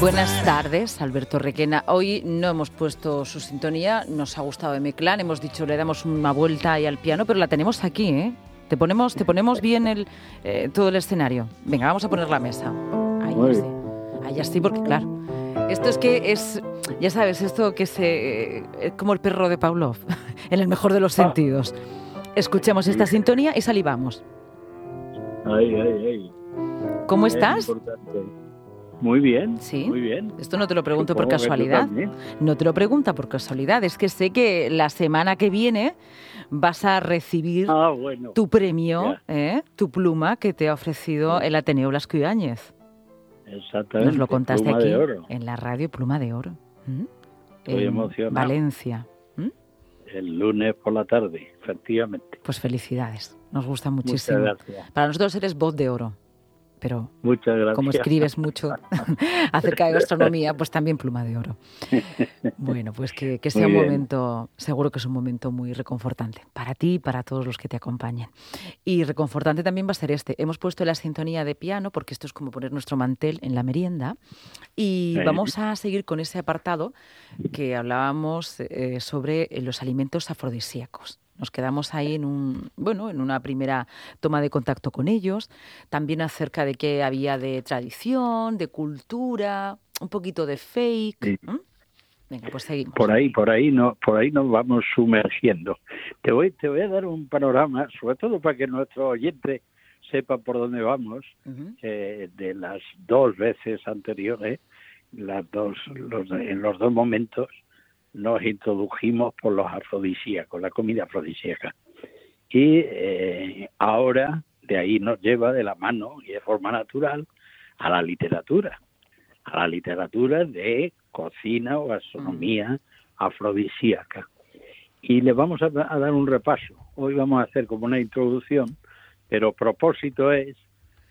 Buenas tardes, Alberto Requena. Hoy no hemos puesto su sintonía, nos ha gustado M-Clan, hemos dicho le damos una vuelta ahí al piano, pero la tenemos aquí, ¿eh? Te ponemos, te ponemos bien el, eh, todo el escenario. Venga, vamos a poner la mesa. Ahí sí. Ahí sí, porque claro, esto es que es, ya sabes, esto que se, es como el perro de Pavlov, en el mejor de los ah. sentidos. Escuchemos esta sintonía y salivamos. Ay, ay, ay. ¿Cómo estás? Muy bien. Sí. Muy bien. Esto no te lo pregunto por casualidad. No te lo pregunta por casualidad. Es que sé que la semana que viene vas a recibir ah, tu premio, ¿eh? tu pluma que te ha ofrecido el Ateneo Blasco Exactamente. Nos lo contaste aquí en la radio Pluma de Oro. Estoy emocionado. Valencia. El lunes por la tarde, efectivamente. Pues felicidades. Nos gusta muchísimo. Para nosotros eres voz de oro pero como escribes mucho acerca de gastronomía, pues también pluma de oro. Bueno, pues que, sea un momento, seguro que es un momento muy reconfortante para ti y para todos los que te acompañen. Y reconfortante también va a ser este. Hemos puesto la sintonía de piano, porque esto es como poner nuestro mantel en la merienda, y vamos a seguir con ese apartado que hablábamos eh, sobre los alimentos afrodisíacos. Nos quedamos ahí en un, bueno, en una primera toma de contacto con ellos, también acerca de qué había de tradición, de cultura, un poquito de fake. Venga, pues seguimos. Por ahí, por ahí no, por ahí nos vamos sumergiendo. Te voy, te voy a dar un panorama, sobre todo para que nuestro oyente sepa por dónde vamos, de las dos veces anteriores, las dos, los, en los dos momentos, nos introdujimos por los afrodisíacos, la comida afrodisíaca. Y eh, ahora de ahí nos lleva de la mano y de forma natural a la literatura, a la literatura de cocina o gastronomía afrodisíaca. Y le vamos a, dar un repaso. Hoy vamos a hacer como una introducción, pero propósito es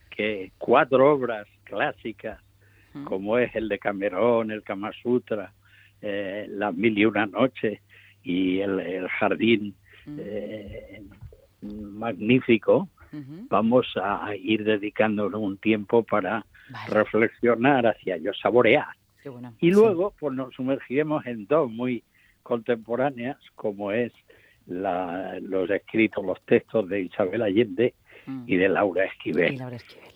que cuatro obras clásicas, como es el de Camerón, el Kama Sutra, eh, Las Mil y Una Noches y el, Jardín eh, magnífico, vamos a ir dedicándonos un tiempo para reflexionar hacia ello, saborear. Y luego pues nos sumergiremos en dos muy contemporáneas, como es la, los escritos, los textos de Isabel Allende y de Laura Esquivel.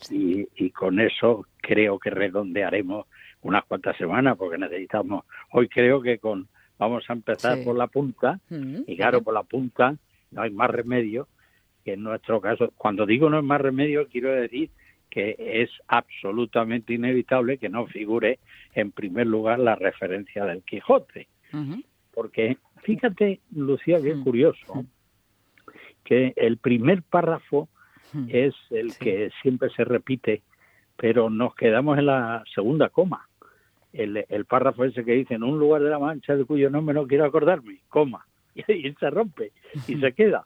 y, con eso creo que redondearemos unas cuantas semanas porque necesitamos, hoy creo que con vamos a empezar por la punta mm, y claro, por la punta no hay más remedio que en nuestro caso, cuando digo no hay más remedio quiero decir que es absolutamente inevitable que no figure en primer lugar la referencia del Quijote. Porque fíjate, Lucía, bien mm. curioso, que el primer párrafo es el que siempre se repite, pero nos quedamos en la segunda coma el, el párrafo ese que dice, en un lugar de la mancha de cuyo nombre no quiero acordarme, coma, y ahí se rompe y se queda.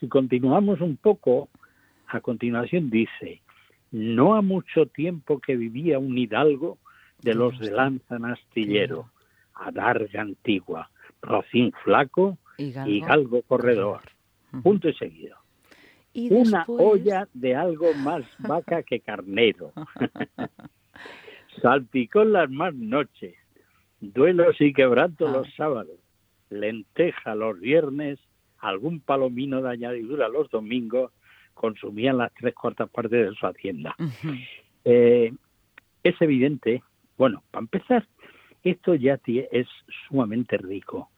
si continuamos un poco, a continuación dice, no ha mucho tiempo que vivía un hidalgo de los de lanza astillero, adarga antigua, rocín flaco y galgo corredor. Punto y seguido. Una olla de algo más vaca que carnero. Salpicón las más noches, duelos y quebranto los ah. sábados, lenteja los viernes, algún palomino de añadidura los domingos, consumían las tres cuartas partes de su hacienda. Eh, es evidente, bueno, para empezar, esto ya es sumamente rico.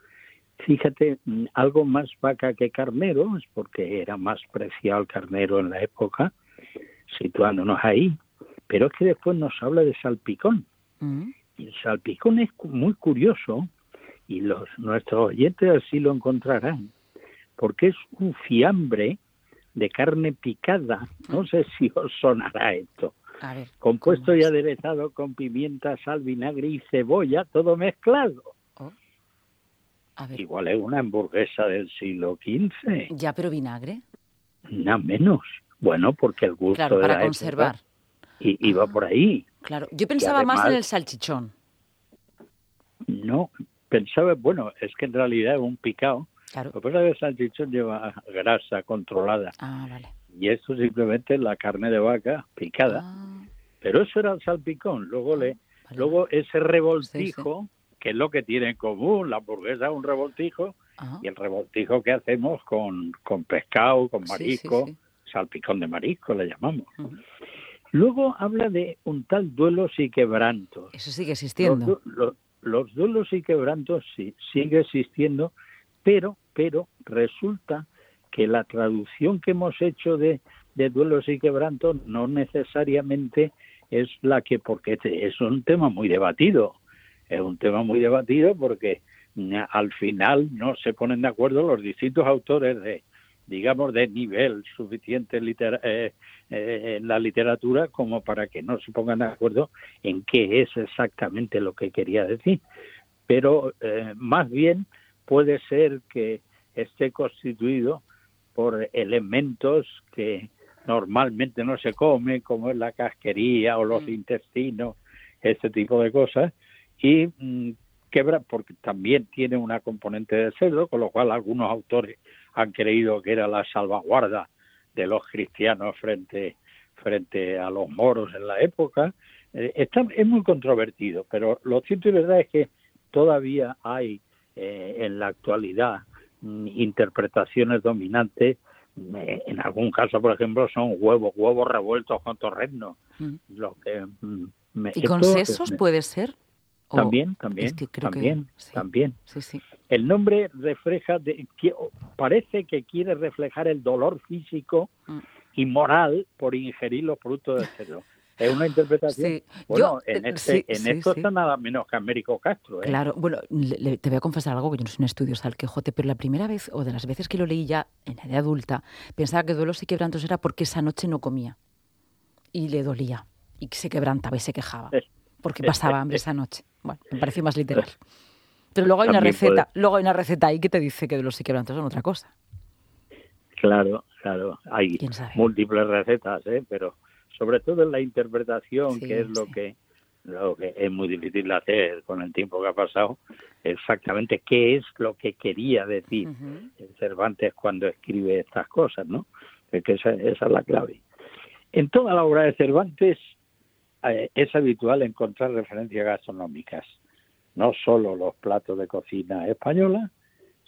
Fíjate, mm, algo más vaca que carnero, es porque era más preciado el carnero en la época, situándonos ahí pero es que después nos habla de salpicón. Mm. Y el salpicón es muy curioso y los nuestros oyentes así lo encontrarán, porque es un fiambre de carne picada. No sé si os sonará esto. Compuesto y aderezado con pimienta, sal, vinagre y cebolla, todo mezclado. Oh. Igual es una hamburguesa del siglo XV. Ya, pero vinagre. Nada menos. Bueno, porque el gusto claro, para conservar y, va por ahí. Claro, yo pensaba más en el salchichón. No, pensaba, bueno, es que en realidad es un picado. Claro. Lo que pasa es que el salchichón lleva grasa controlada. Ah, vale. y esto simplemente es la carne de vaca picada. Ah. Pero eso era el salpicón. Luego, le, luego ese revoltijo, que es lo que tiene en común, la hamburguesa es un revoltijo, y el revoltijo que hacemos con, con pescado, con marisco, salpicón de marisco le llamamos. Luego habla de un tal duelos y quebrantos. Eso sigue existiendo. Los, duelos y quebrantos sí, sigue existiendo, pero, pero resulta que la traducción que hemos hecho de, de duelos y quebrantos no necesariamente es la que, porque es un tema muy debatido, es un tema muy debatido porque mm, al final no se ponen de acuerdo los distintos autores de, digamos, de nivel suficiente eh, eh, en la literatura como para que no se pongan de acuerdo en qué es exactamente lo que quería decir. Pero eh, más bien puede ser que esté constituido por elementos que normalmente no se come, como es la casquería o los mm. intestinos, este tipo de cosas, y mm, quebra porque también tiene una componente de cerdo, con lo cual algunos autores han creído que era la salvaguarda de los cristianos frente frente a los moros en la época. Eh, está, es muy controvertido, pero lo cierto y verdad es que todavía hay eh, en la actualidad mm, interpretaciones dominantes. Eh, en algún caso, por ejemplo, son huevos, huevos revueltos con torrezno. Mm. Lo que, mm, ¿Y con sesos puede ser? También, también, también, también. El nombre refleja, de, parece que quiere reflejar el dolor físico mm. y moral por ingerir los productos del cerdo. Es una interpretación. Bueno, en, eh, este, en esto está nada menos que Américo Castro. ¿eh? Claro, bueno, te voy a confesar algo que yo no soy un estudioso al Quijote, pero la primera vez, o de las veces que lo leí ya en edad adulta, pensaba que duelos y quebrantos era porque esa noche no comía y le dolía y se quebrantaba y se quejaba porque pasaba hambre esa noche. Bueno, me pareció más literal. Pero luego hay una receta, luego hay una receta ahí que te dice que los quebrantos son otra cosa. Claro, claro, hay múltiples recetas, ¿eh? pero sobre todo en la interpretación, que es lo que lo que es muy difícil de hacer con el tiempo que ha pasado, exactamente qué es lo que quería decir Cervantes cuando escribe estas cosas, ¿no? Es que esa, esa es la clave. En toda la obra de Cervantes eh, es habitual encontrar referencias gastronómicas, no solo los platos de cocina española,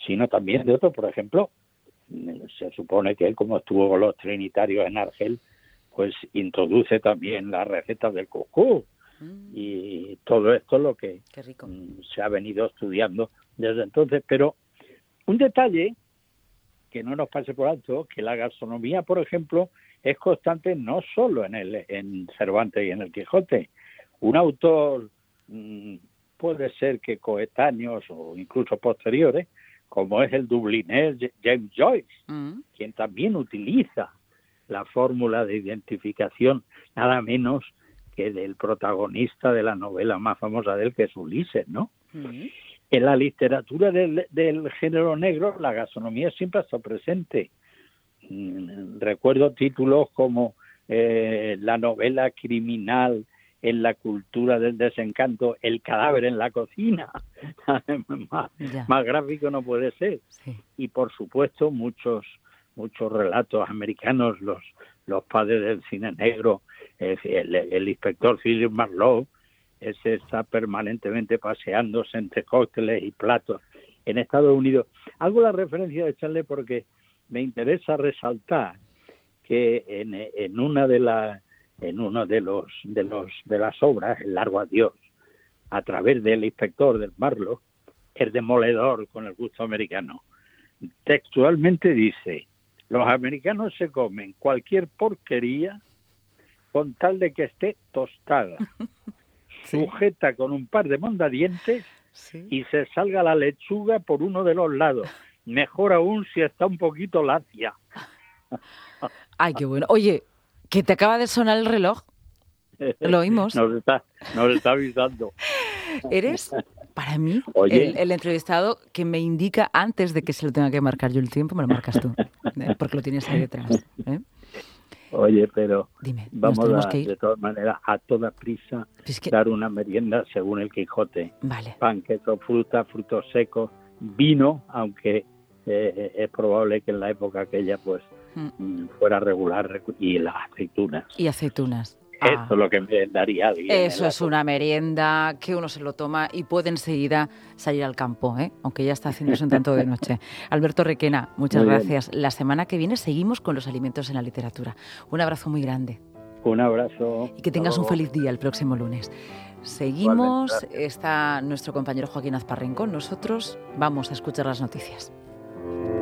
sino también de otros, por ejemplo, se supone que él como estuvo con los trinitarios en Argel, pues introduce también las recetas del cocó mm. y todo esto es lo que mm, se ha venido estudiando desde entonces, pero un detalle que no nos pase por alto, que la gastronomía, por ejemplo, es constante no solo en el en Cervantes y en el Quijote. Un autor mm, puede ser que coetáneos o incluso posteriores, como es el dublinés James Joyce, mm. quien también utiliza la fórmula de identificación nada menos que del protagonista de la novela más famosa de él, que es Ulises, ¿no? Mm. En la literatura del, del, género negro, la gastronomía siempre ha estado presente. Mm, recuerdo títulos como eh, la novela criminal en la cultura del desencanto, el cadáver en la cocina, más, gráfico no puede ser. Y por supuesto muchos muchos relatos americanos, los los padres del cine negro, el, inspector Philip Marlowe, ese está permanentemente paseándose entre cócteles y platos en Estados Unidos. Hago la referencia de echarle porque me interesa resaltar que en, en una de las en uno de los de los de las obras el largo adiós a través del inspector del Marlo el demoledor con el gusto americano. Textualmente dice los americanos se comen cualquier porquería con tal de que esté tostada sujeta con un par de mondadientes y se salga la lechuga por uno de los lados Mejor aún si está un poquito lacia. Ay, qué bueno. Oye, que te acaba de sonar el reloj. ¿Lo oímos? Nos está, nos está avisando. Eres, para mí, el, entrevistado que me indica antes de que se lo tenga que marcar yo el tiempo, me lo marcas tú, ¿eh? porque lo tienes ahí detrás. ¿eh? Oye, pero vamos a, de todas maneras, a toda prisa, dar una merienda según el Quijote. Vale. Pan, queso, fruta, frutos secos, vino, aunque eh, es probable que en la época aquella pues mm. fuera regular y las aceitunas. Y aceitunas. Eso es ah. lo que me daría. Eso es una merienda que uno se lo toma y puede enseguida salir al campo, ¿eh? aunque ya está haciéndose un tanto de noche. Alberto Requena, muchas gracias. La semana que viene seguimos con los alimentos en la literatura. Un abrazo muy grande. Un abrazo. Y que tengas un feliz día el próximo lunes. Seguimos, está nuestro compañero Joaquín Azparren con nosotros. Vamos a escuchar las noticias. Thank you.